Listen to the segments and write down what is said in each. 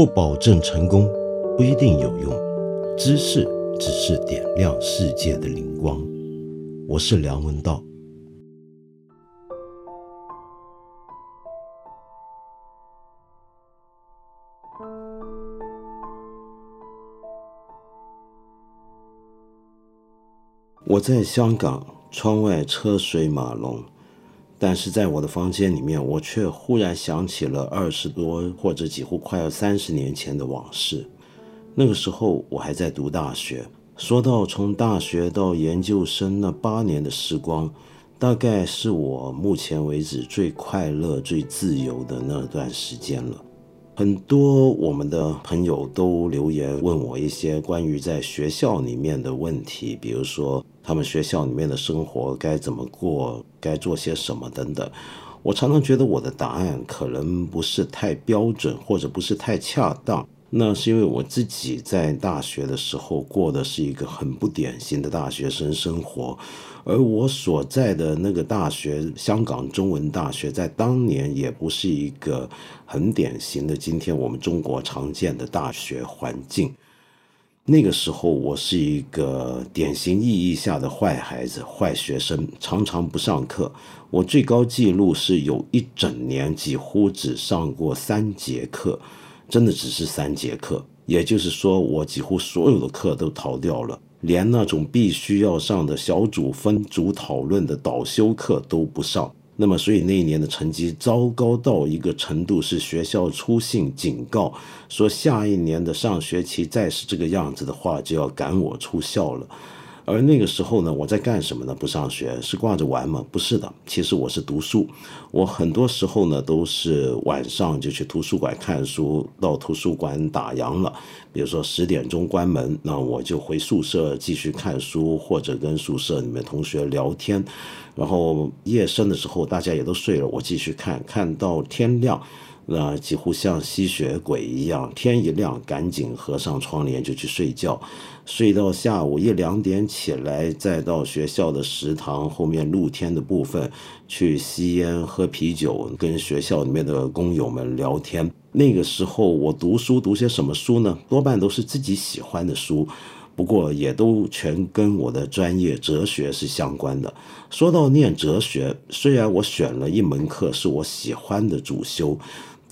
不保证成功，不一定有用。知识只是点亮世界的灵光。我是梁文道。我在香港，窗外车水马龙。但是在我的房间里面，我却忽然想起了二十多或者几乎快要三十年前的往事。那个时候我还在读大学。说到从大学到研究生那八年的时光，大概是我目前为止最快乐、最自由的那段时间了。很多我们的朋友都留言问我一些关于在学校里面的问题，比如说他们学校里面的生活该怎么过，该做些什么等等。我常常觉得我的答案可能不是太标准，或者不是太恰当。那是因为我自己在大学的时候过的是一个很不典型的大学生生活，而我所在的那个大学——香港中文大学，在当年也不是一个很典型的今天我们中国常见的大学环境。那个时候，我是一个典型意义下的坏孩子、坏学生，常常不上课。我最高纪录是有一整年几乎只上过三节课。真的只是三节课，也就是说，我几乎所有的课都逃掉了，连那种必须要上的小组分组讨论的导修课都不上。那么，所以那一年的成绩糟糕到一个程度，是学校出信警告说，下一年的上学期再是这个样子的话，就要赶我出校了。而那个时候呢，我在干什么呢？不上学是挂着玩吗？不是的，其实我是读书。我很多时候呢都是晚上就去图书馆看书，到图书馆打烊了，比如说十点钟关门，那我就回宿舍继续看书，或者跟宿舍里面同学聊天。然后夜深的时候，大家也都睡了，我继续看，看到天亮。那几乎像吸血鬼一样，天一亮赶紧合上窗帘就去睡觉，睡到下午一两点起来，再到学校的食堂后面露天的部分去吸烟喝啤酒，跟学校里面的工友们聊天。那个时候我读书读些什么书呢？多半都是自己喜欢的书，不过也都全跟我的专业哲学是相关的。说到念哲学，虽然我选了一门课是我喜欢的主修。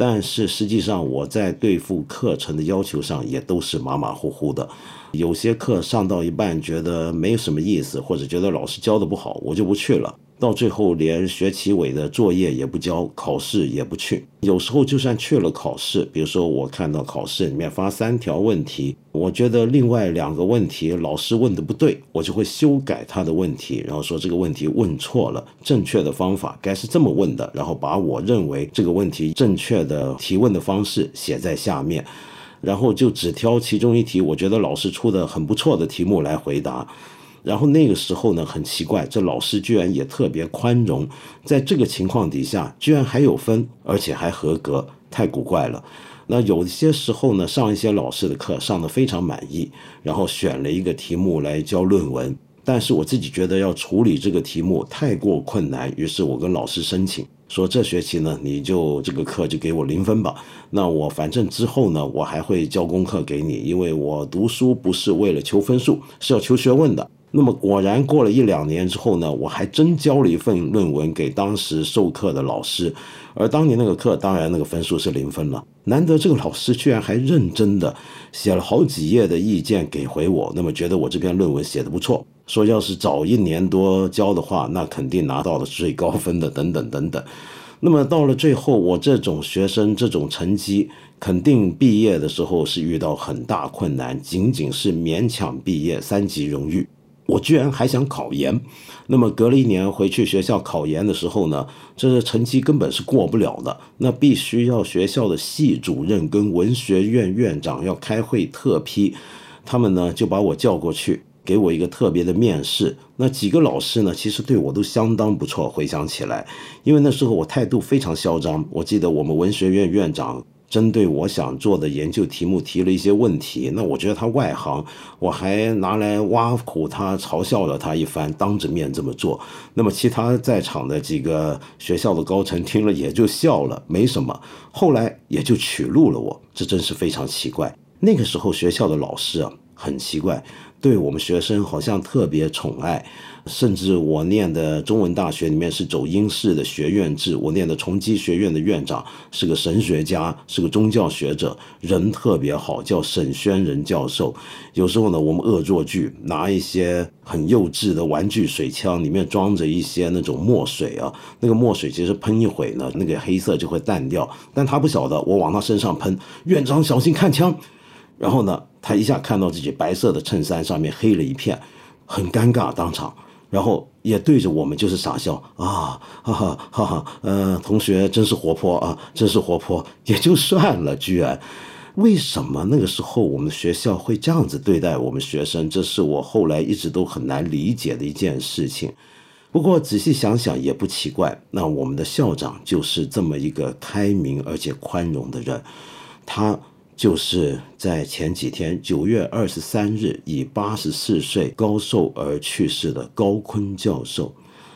但是实际上，我在对付课程的要求上也都是马马虎虎的。有些课上到一半觉得没什么意思，或者觉得老师教的不好，我就不去了。到最后连学期尾的作业也不交，考试也不去。有时候就算去了考试，比如说我看到考试里面发三条问题，我觉得另外两个问题老师问的不对，我就会修改他的问题，然后说这个问题问错了，正确的方法该是这么问的，然后把我认为这个问题正确的提问的方式写在下面，然后就只挑其中一题我觉得老师出的很不错的题目来回答。然后那个时候呢，很奇怪，这老师居然也特别宽容，在这个情况底下，居然还有分，而且还合格，太古怪了。那有些时候呢，上一些老师的课上的非常满意，然后选了一个题目来教论文，但是我自己觉得要处理这个题目太过困难，于是我跟老师申请说，这学期呢，你就这个课就给我零分吧。那我反正之后呢，我还会交功课给你，因为我读书不是为了求分数，是要求学问的。那么果然过了一两年之后呢，我还真交了一份论文给当时授课的老师，而当年那个课当然那个分数是零分了。难得这个老师居然还认真的写了好几页的意见给回我，那么觉得我这篇论文写的不错，说要是早一年多交的话，那肯定拿到了最高分的，等等等等。那么到了最后，我这种学生这种成绩，肯定毕业的时候是遇到很大困难，仅仅是勉强毕业三级荣誉。我居然还想考研，那么隔了一年回去学校考研的时候呢，这个成绩根本是过不了的。那必须要学校的系主任跟文学院院长要开会特批，他们呢就把我叫过去，给我一个特别的面试。那几个老师呢，其实对我都相当不错。回想起来，因为那时候我态度非常嚣张。我记得我们文学院院长针对我想做的研究题目提了一些问题，那我觉得他外行，我还拿来挖苦他，嘲笑了他一番，当着面这么做。那么其他在场的几个学校的高层听了也就笑了，没什么。后来也就取录了我，这真是非常奇怪。那个时候学校的老师啊，很奇怪。对我们学生好像特别宠爱，甚至我念的中文大学里面是走英式的学院制，我念的崇基学院的院长是个神学家，是个宗教学者，人特别好，叫沈轩仁教授。有时候呢，我们恶作剧，拿一些很幼稚的玩具水枪，里面装着一些那种墨水啊，那个墨水其实喷一会呢，那个黑色就会淡掉，但他不晓得，我往他身上喷，院长小心看枪。然后呢，他一下看到自己白色的衬衫上面黑了一片，很尴尬当场，然后也对着我们就是傻笑啊，哈哈哈哈，呃，同学真是活泼啊，真是活泼，也就算了，居然，为什么那个时候我们学校会这样子对待我们学生？这是我后来一直都很难理解的一件事情。不过仔细想想也不奇怪，那我们的校长就是这么一个开明而且宽容的人，他。就是在前几天，九月二十三日，以八十四岁高寿而去世的高锟教授。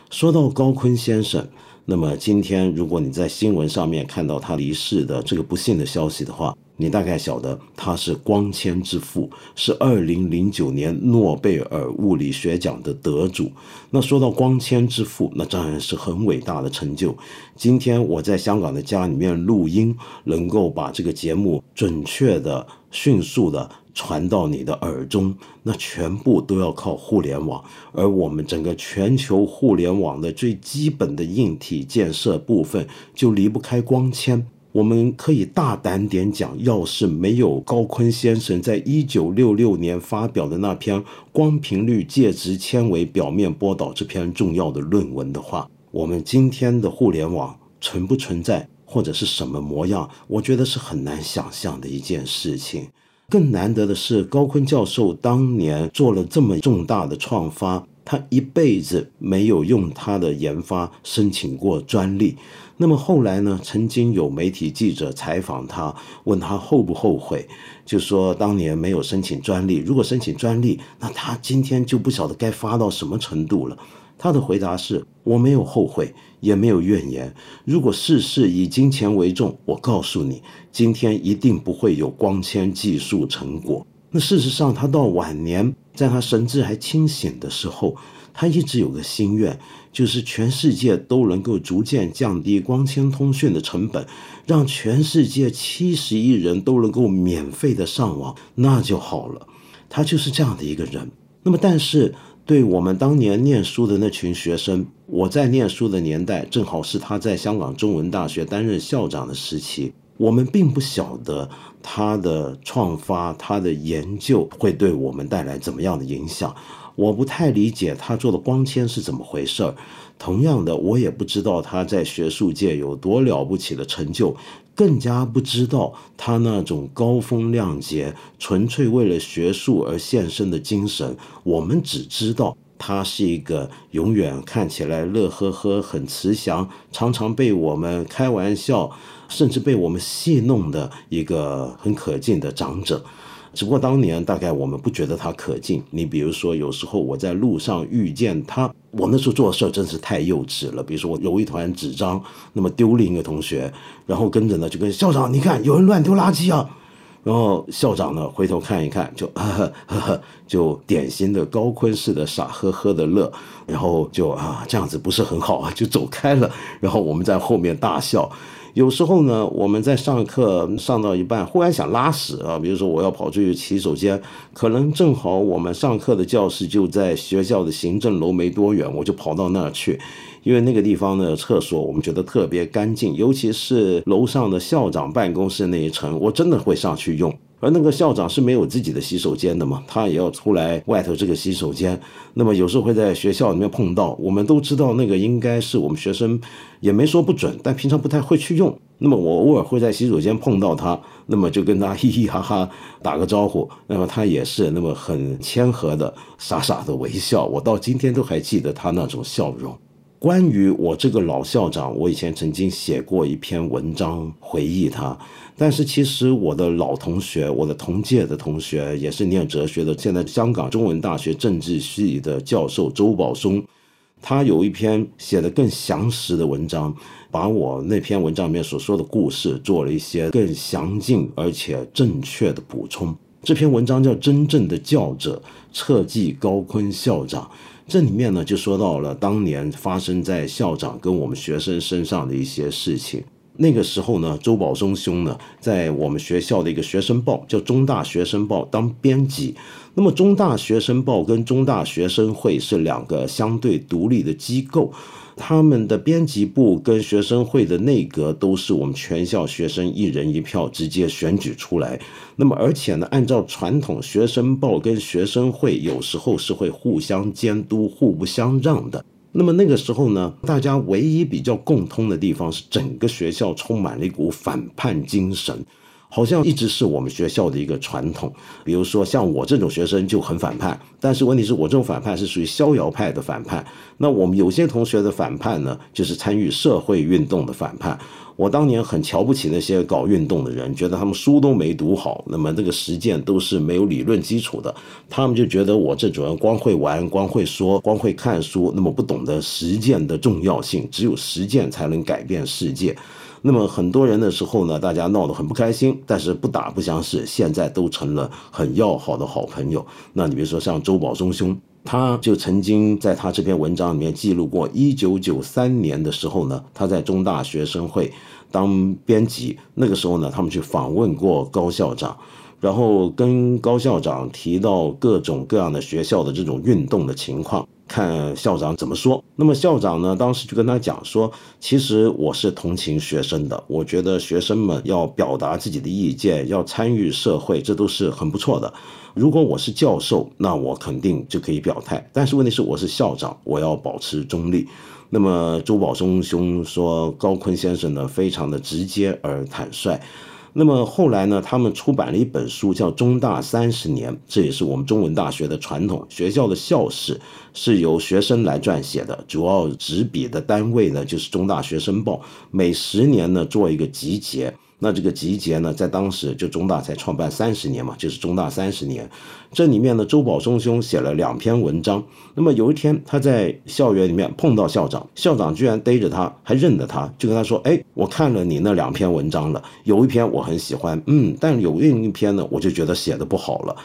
说到高锟先生。那么今天，如果你在新闻上面看到他离世的这个不幸的消息的话，你大概晓得他是光纤之父，是二零零九年诺贝尔物理学奖的得主。那说到光纤之父，那当然是很伟大的成就。今天我在香港的家里面录音，能够把这个节目准确的、迅速的。传到你的耳中，那全部都要靠互联网。而我们整个全球互联网的最基本的硬体建设部分，就离不开光纤。我们可以大胆点讲，要是没有高锟先生在一九六六年发表的那篇《光频率介质纤维表面波导》这篇重要的论文的话，我们今天的互联网存不存在，或者是什么模样，我觉得是很难想象的一件事情。更难得的是，高锟教授当年做了这么重大的创发，他一辈子没有用他的研发申请过专利。那么后来呢？曾经有媒体记者采访他，问他后不后悔，就说当年没有申请专利，如果申请专利，那他今天就不晓得该发到什么程度了。他的回答是：我没有后悔，也没有怨言。如果世事以金钱为重，我告诉你，今天一定不会有光纤技术成果。那事实上，他到晚年，在他神志还清醒的时候，他一直有个心愿，就是全世界都能够逐渐降低光纤通讯的成本，让全世界七十亿人都能够免费的上网，那就好了。他就是这样的一个人。那么，但是。对我们当年念书的那群学生，我在念书的年代，正好是他在香港中文大学担任校长的时期。我们并不晓得他的创发、他的研究会对我们带来怎么样的影响。我不太理解他做的光纤是怎么回事儿。同样的，我也不知道他在学术界有多了不起的成就。更加不知道他那种高风亮节、纯粹为了学术而献身的精神。我们只知道他是一个永远看起来乐呵呵、很慈祥，常常被我们开玩笑，甚至被我们戏弄的一个很可敬的长者。只不过当年大概我们不觉得他可敬。你比如说，有时候我在路上遇见他，我那时候做事真是太幼稚了。比如说我揉一团纸张，那么丢另一个同学，然后跟着呢就跟校长，你看有人乱丢垃圾啊。然后校长呢回头看一看，就呵呵就典型的高坤式的傻呵呵的乐，然后就啊这样子不是很好啊，就走开了。然后我们在后面大笑。有时候呢，我们在上课上到一半，忽然想拉屎啊，比如说我要跑出去洗手间，可能正好我们上课的教室就在学校的行政楼没多远，我就跑到那儿去，因为那个地方的厕所我们觉得特别干净，尤其是楼上的校长办公室那一层，我真的会上去用。而那个校长是没有自己的洗手间的嘛，他也要出来外头这个洗手间。那么有时候会在学校里面碰到，我们都知道那个应该是我们学生，也没说不准，但平常不太会去用。那么我偶尔会在洗手间碰到他，那么就跟他嘻嘻哈哈打个招呼，那么他也是那么很谦和的傻傻的微笑，我到今天都还记得他那种笑容。关于我这个老校长，我以前曾经写过一篇文章回忆他。但是其实我的老同学，我的同届的同学，也是念哲学的，现在香港中文大学政治系的教授周宝松，他有一篇写的更详实的文章，把我那篇文章里面所说的故事做了一些更详尽而且正确的补充。这篇文章叫《真正的教者侧记高坤校长》，这里面呢就说到了当年发生在校长跟我们学生身上的一些事情。那个时候呢，周宝松兄呢，在我们学校的一个学生报叫《中大学生报》当编辑。那么，《中大学生报》跟中大学生会是两个相对独立的机构，他们的编辑部跟学生会的内阁都是我们全校学生一人一票直接选举出来。那么，而且呢，按照传统，学生报跟学生会有时候是会互相监督、互不相让的。那么那个时候呢，大家唯一比较共通的地方是，整个学校充满了一股反叛精神，好像一直是我们学校的一个传统。比如说，像我这种学生就很反叛，但是问题是我这种反叛是属于逍遥派的反叛。那我们有些同学的反叛呢，就是参与社会运动的反叛。我当年很瞧不起那些搞运动的人，觉得他们书都没读好，那么这个实践都是没有理论基础的。他们就觉得我这种人光会玩、光会说、光会看书，那么不懂得实践的重要性。只有实践才能改变世界。那么很多人的时候呢，大家闹得很不开心，但是不打不相识，现在都成了很要好的好朋友。那你比如说像周宝松兄。他就曾经在他这篇文章里面记录过，一九九三年的时候呢，他在中大学生会当编辑，那个时候呢，他们去访问过高校长。然后跟高校长提到各种各样的学校的这种运动的情况，看校长怎么说。那么校长呢，当时就跟他讲说，其实我是同情学生的，我觉得学生们要表达自己的意见，要参与社会，这都是很不错的。如果我是教授，那我肯定就可以表态。但是问题是，我是校长，我要保持中立。那么周宝松兄说，高坤先生呢，非常的直接而坦率。那么后来呢？他们出版了一本书，叫《中大三十年》，这也是我们中文大学的传统。学校的校史是由学生来撰写的，主要执笔的单位呢就是《中大学生报》，每十年呢做一个集结。那这个集结呢，在当时就中大才创办三十年嘛，就是中大三十年。这里面呢，周宝松兄写了两篇文章。那么有一天，他在校园里面碰到校长，校长居然逮着他，还认得他，就跟他说：“哎，我看了你那两篇文章了，有一篇我很喜欢，嗯，但有另一篇呢，我就觉得写的不好了。”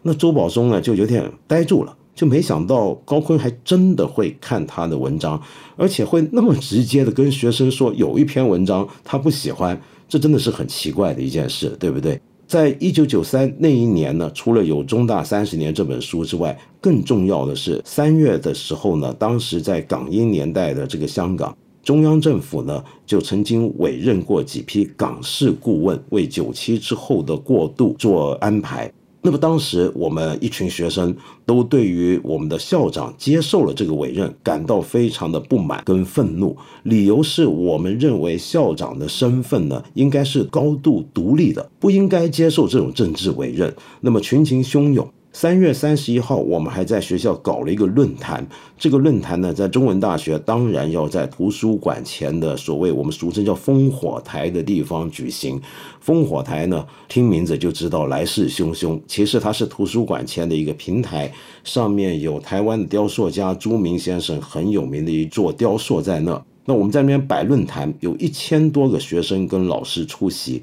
那周宝松呢，就有点呆住了，就没想到高锟还真的会看他的文章，而且会那么直接的跟学生说，有一篇文章他不喜欢。这真的是很奇怪的一件事，对不对？在一九九三那一年呢，除了有《中大三十年》这本书之外，更重要的是三月的时候呢，当时在港英年代的这个香港，中央政府呢就曾经委任过几批港式顾问，为九七之后的过渡做安排。那么当时我们一群学生都对于我们的校长接受了这个委任感到非常的不满跟愤怒，理由是我们认为校长的身份呢应该是高度独立的，不应该接受这种政治委任。那么群情汹涌。三月三十一号，我们还在学校搞了一个论坛。这个论坛呢，在中文大学，当然要在图书馆前的所谓我们俗称叫烽火台的地方举行。烽火台呢，听名字就知道来势汹汹。其实它是图书馆前的一个平台，上面有台湾的雕塑家朱明先生很有名的一座雕塑在那。那我们在那边摆论坛，有一千多个学生跟老师出席，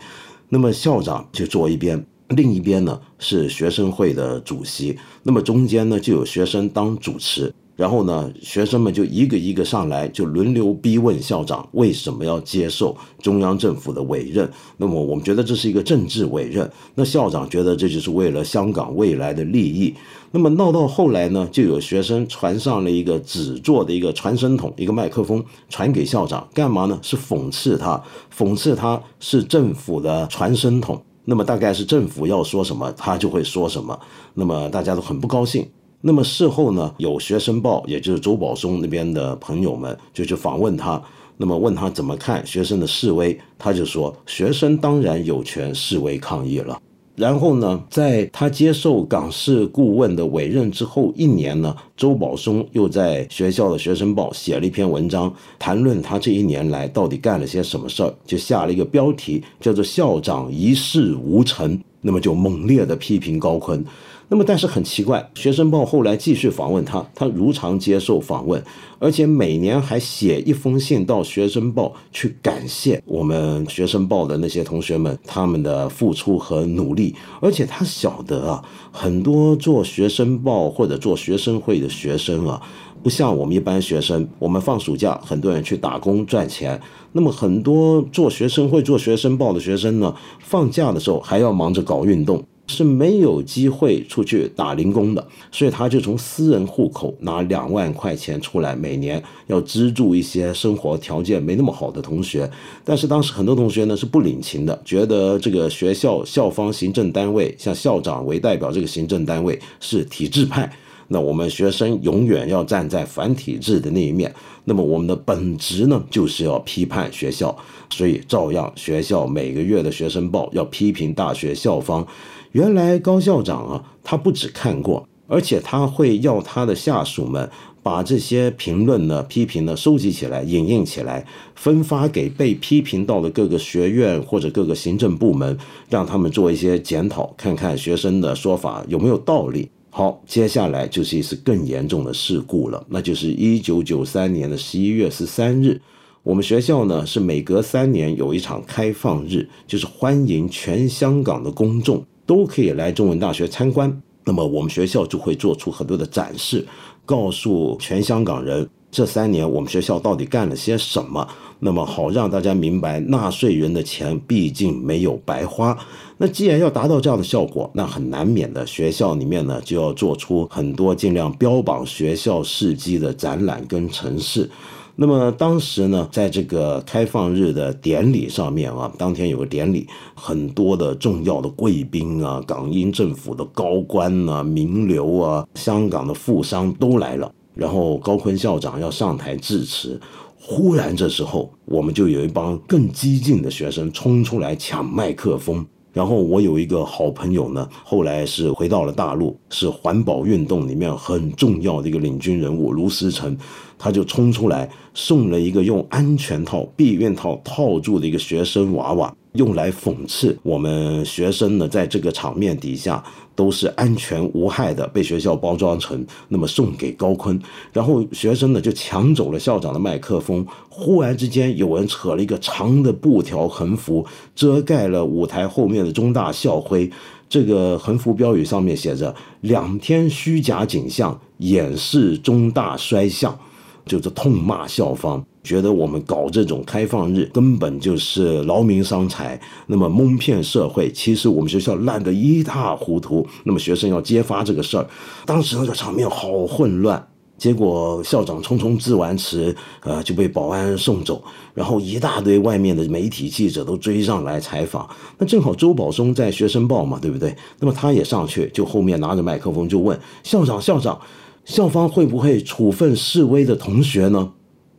那么校长就坐一边。另一边呢是学生会的主席，那么中间呢就有学生当主持，然后呢学生们就一个一个上来，就轮流逼问校长为什么要接受中央政府的委任。那么我们觉得这是一个政治委任，那校长觉得这就是为了香港未来的利益。那么闹到后来呢，就有学生传上了一个纸做的一个传声筒，一个麦克风传给校长，干嘛呢？是讽刺他，讽刺他是政府的传声筒。那么大概是政府要说什么，他就会说什么。那么大家都很不高兴。那么事后呢，有学生报，也就是周宝松那边的朋友们就去访问他，那么问他怎么看学生的示威，他就说学生当然有权示威抗议了。然后呢，在他接受港式顾问的委任之后一年呢，周宝松又在学校的学生报写了一篇文章，谈论他这一年来到底干了些什么事儿，就下了一个标题叫做“校长一事无成”，那么就猛烈的批评高锟。那么，但是很奇怪，《学生报》后来继续访问他，他如常接受访问，而且每年还写一封信到《学生报》去感谢我们《学生报》的那些同学们他们的付出和努力。而且他晓得啊，很多做《学生报》或者做学生会的学生啊，不像我们一般学生，我们放暑假很多人去打工赚钱，那么很多做学生会、做《学生报》的学生呢，放假的时候还要忙着搞运动。是没有机会出去打零工的，所以他就从私人户口拿两万块钱出来，每年要资助一些生活条件没那么好的同学。但是当时很多同学呢是不领情的，觉得这个学校校方行政单位，像校长为代表这个行政单位是体制派，那我们学生永远要站在反体制的那一面。那么我们的本职呢就是要批判学校，所以照样学校每个月的学生报要批评大学校方。原来高校长啊，他不只看过，而且他会要他的下属们把这些评论呢、批评呢收集起来、影印起来，分发给被批评到的各个学院或者各个行政部门，让他们做一些检讨，看看学生的说法有没有道理。好，接下来就是一次更严重的事故了，那就是一九九三年的十一月十三日，我们学校呢是每隔三年有一场开放日，就是欢迎全香港的公众。都可以来中文大学参观，那么我们学校就会做出很多的展示，告诉全香港人这三年我们学校到底干了些什么，那么好让大家明白纳税人的钱毕竟没有白花。那既然要达到这样的效果，那很难免的，学校里面呢就要做出很多尽量标榜学校事迹的展览跟陈示。那么当时呢，在这个开放日的典礼上面啊，当天有个典礼，很多的重要的贵宾啊，港英政府的高官啊、名流啊、香港的富商都来了。然后高坤校长要上台致辞，忽然这时候，我们就有一帮更激进的学生冲出来抢麦克风。然后我有一个好朋友呢，后来是回到了大陆，是环保运动里面很重要的一个领军人物卢思成。他就冲出来送了一个用安全套、避孕套套住的一个学生娃娃，用来讽刺我们学生呢，在这个场面底下都是安全无害的，被学校包装成那么送给高坤。然后学生呢就抢走了校长的麦克风，忽然之间有人扯了一个长的布条横幅，遮盖了舞台后面的中大校徽。这个横幅标语上面写着“两天虚假景象，掩饰中大衰相”。就是痛骂校方，觉得我们搞这种开放日根本就是劳民伤财，那么蒙骗社会。其实我们学校烂得一塌糊涂，那么学生要揭发这个事儿，当时那个场面好混乱。结果校长匆匆致完词，呃，就被保安送走，然后一大堆外面的媒体记者都追上来采访。那正好周保松在学生报嘛，对不对？那么他也上去，就后面拿着麦克风就问校长，校长。校方会不会处分示威的同学呢？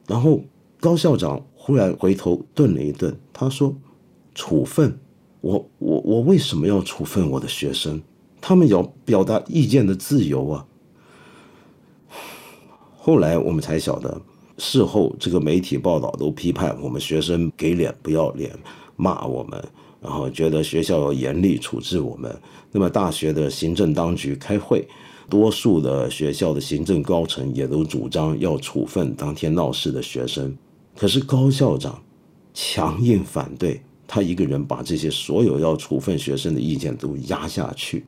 然后高校长忽然回头顿了一顿，他说：“处分？我我我为什么要处分我的学生？他们有表达意见的自由啊！”后来我们才晓得，事后这个媒体报道都批判我们学生给脸不要脸，骂我们，然后觉得学校要严厉处置我们。那么大学的行政当局开会。多数的学校的行政高层也都主张要处分当天闹事的学生，可是高校长强硬反对，他一个人把这些所有要处分学生的意见都压下去。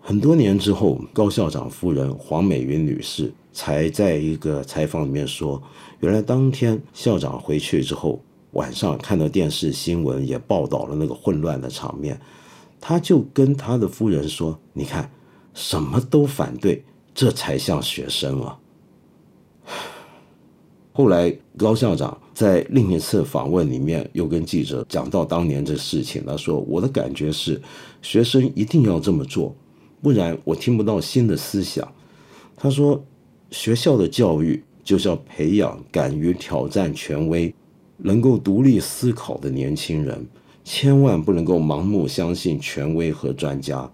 很多年之后，高校长夫人黄美云女士才在一个采访里面说，原来当天校长回去之后，晚上看到电视新闻也报道了那个混乱的场面，他就跟他的夫人说：“你看。”什么都反对，这才像学生啊！后来高校长在另一次访问里面又跟记者讲到当年这事情，他说：“我的感觉是，学生一定要这么做，不然我听不到新的思想。”他说：“学校的教育就是要培养敢于挑战权威、能够独立思考的年轻人。”千万不能够盲目相信权威和专家。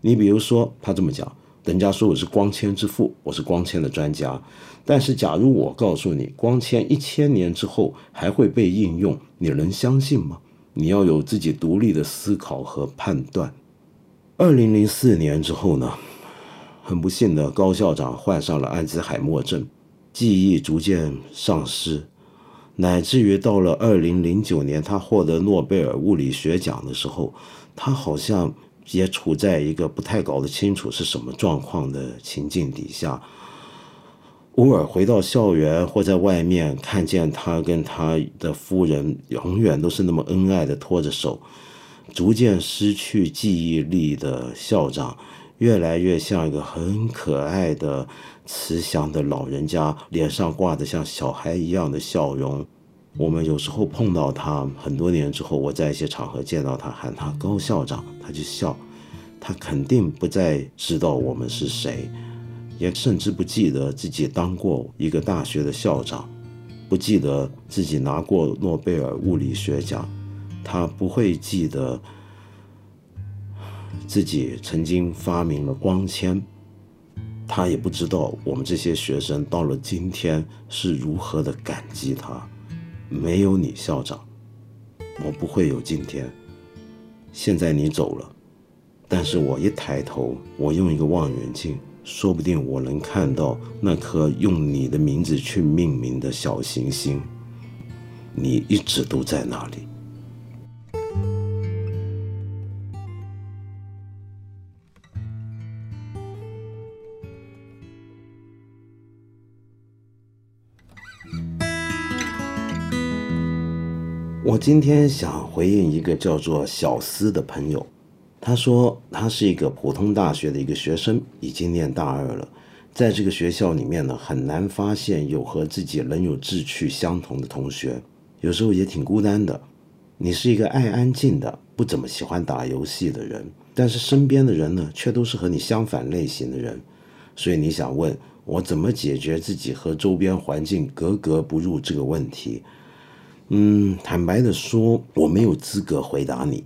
你比如说，他这么讲，人家说我是光纤之父，我是光纤的专家。但是，假如我告诉你，光纤一千年之后还会被应用，你能相信吗？你要有自己独立的思考和判断。二零零四年之后呢，很不幸的高校长患上了阿兹海默症，记忆逐渐丧失。乃至于到了二零零九年，他获得诺贝尔物理学奖的时候，他好像也处在一个不太搞得清楚是什么状况的情境底下。偶尔回到校园或在外面，看见他跟他的夫人永远都是那么恩爱的拖着手，逐渐失去记忆力的校长，越来越像一个很可爱的。慈祥的老人家脸上挂着像小孩一样的笑容，我们有时候碰到他，很多年之后，我在一些场合见到他，喊他高校长，他就笑，他肯定不再知道我们是谁，也甚至不记得自己当过一个大学的校长，不记得自己拿过诺贝尔物理学奖，他不会记得自己曾经发明了光纤。他也不知道我们这些学生到了今天是如何的感激他。没有你，校长，我不会有今天。现在你走了，但是我一抬头，我用一个望远镜，说不定我能看到那颗用你的名字去命名的小行星。你一直都在那里。我今天想回应一个叫做小思的朋友，他说他是一个普通大学的一个学生，已经念大二了，在这个学校里面呢，很难发现有和自己能有志趣相同的同学，有时候也挺孤单的。你是一个爱安静的，不怎么喜欢打游戏的人，但是身边的人呢，却都是和你相反类型的人，所以你想问我怎么解决自己和周边环境格格不入这个问题？嗯，坦白的说，我没有资格回答你，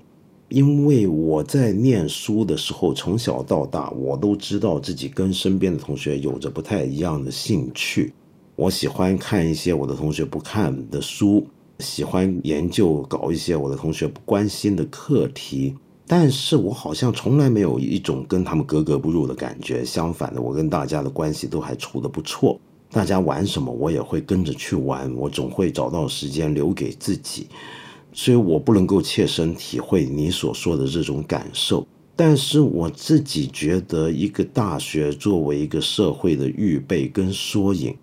因为我在念书的时候，从小到大，我都知道自己跟身边的同学有着不太一样的兴趣。我喜欢看一些我的同学不看的书，喜欢研究搞一些我的同学不关心的课题，但是我好像从来没有一种跟他们格格不入的感觉。相反的，我跟大家的关系都还处得不错。大家玩什么，我也会跟着去玩。我总会找到时间留给自己，所以我不能够切身体会你所说的这种感受。但是我自己觉得，一个大学作为一个社会的预备跟缩影，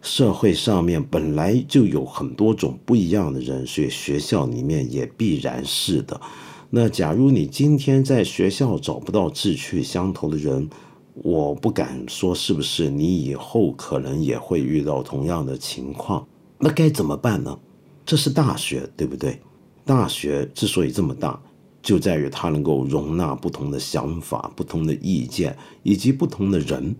社会上面本来就有很多种不一样的人，所以学校里面也必然是的。那假如你今天在学校找不到志趣相投的人，我不敢说是不是你以后可能也会遇到同样的情况，那该怎么办呢？这是大学，对不对？大学之所以这么大，就在于它能够容纳不同的想法、不同的意见以及不同的人。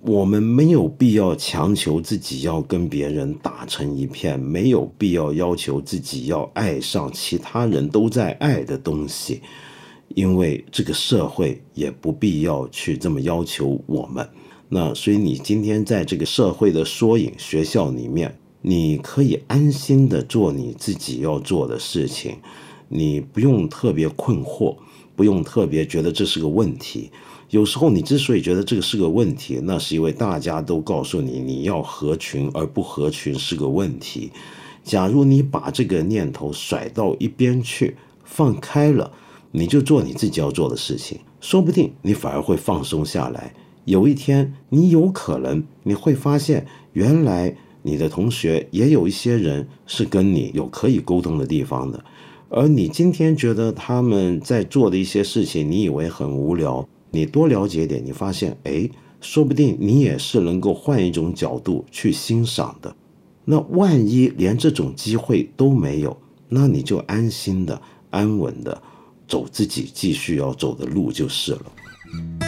我们没有必要强求自己要跟别人打成一片，没有必要要求自己要爱上其他人都在爱的东西。因为这个社会也不必要去这么要求我们，那所以你今天在这个社会的缩影学校里面，你可以安心的做你自己要做的事情，你不用特别困惑，不用特别觉得这是个问题。有时候你之所以觉得这个是个问题，那是因为大家都告诉你你要合群而不合群是个问题。假如你把这个念头甩到一边去，放开了。你就做你自己要做的事情，说不定你反而会放松下来。有一天，你有可能你会发现，原来你的同学也有一些人是跟你有可以沟通的地方的。而你今天觉得他们在做的一些事情，你以为很无聊，你多了解点，你发现，哎，说不定你也是能够换一种角度去欣赏的。那万一连这种机会都没有，那你就安心的、安稳的。走自己继续要走的路就是了。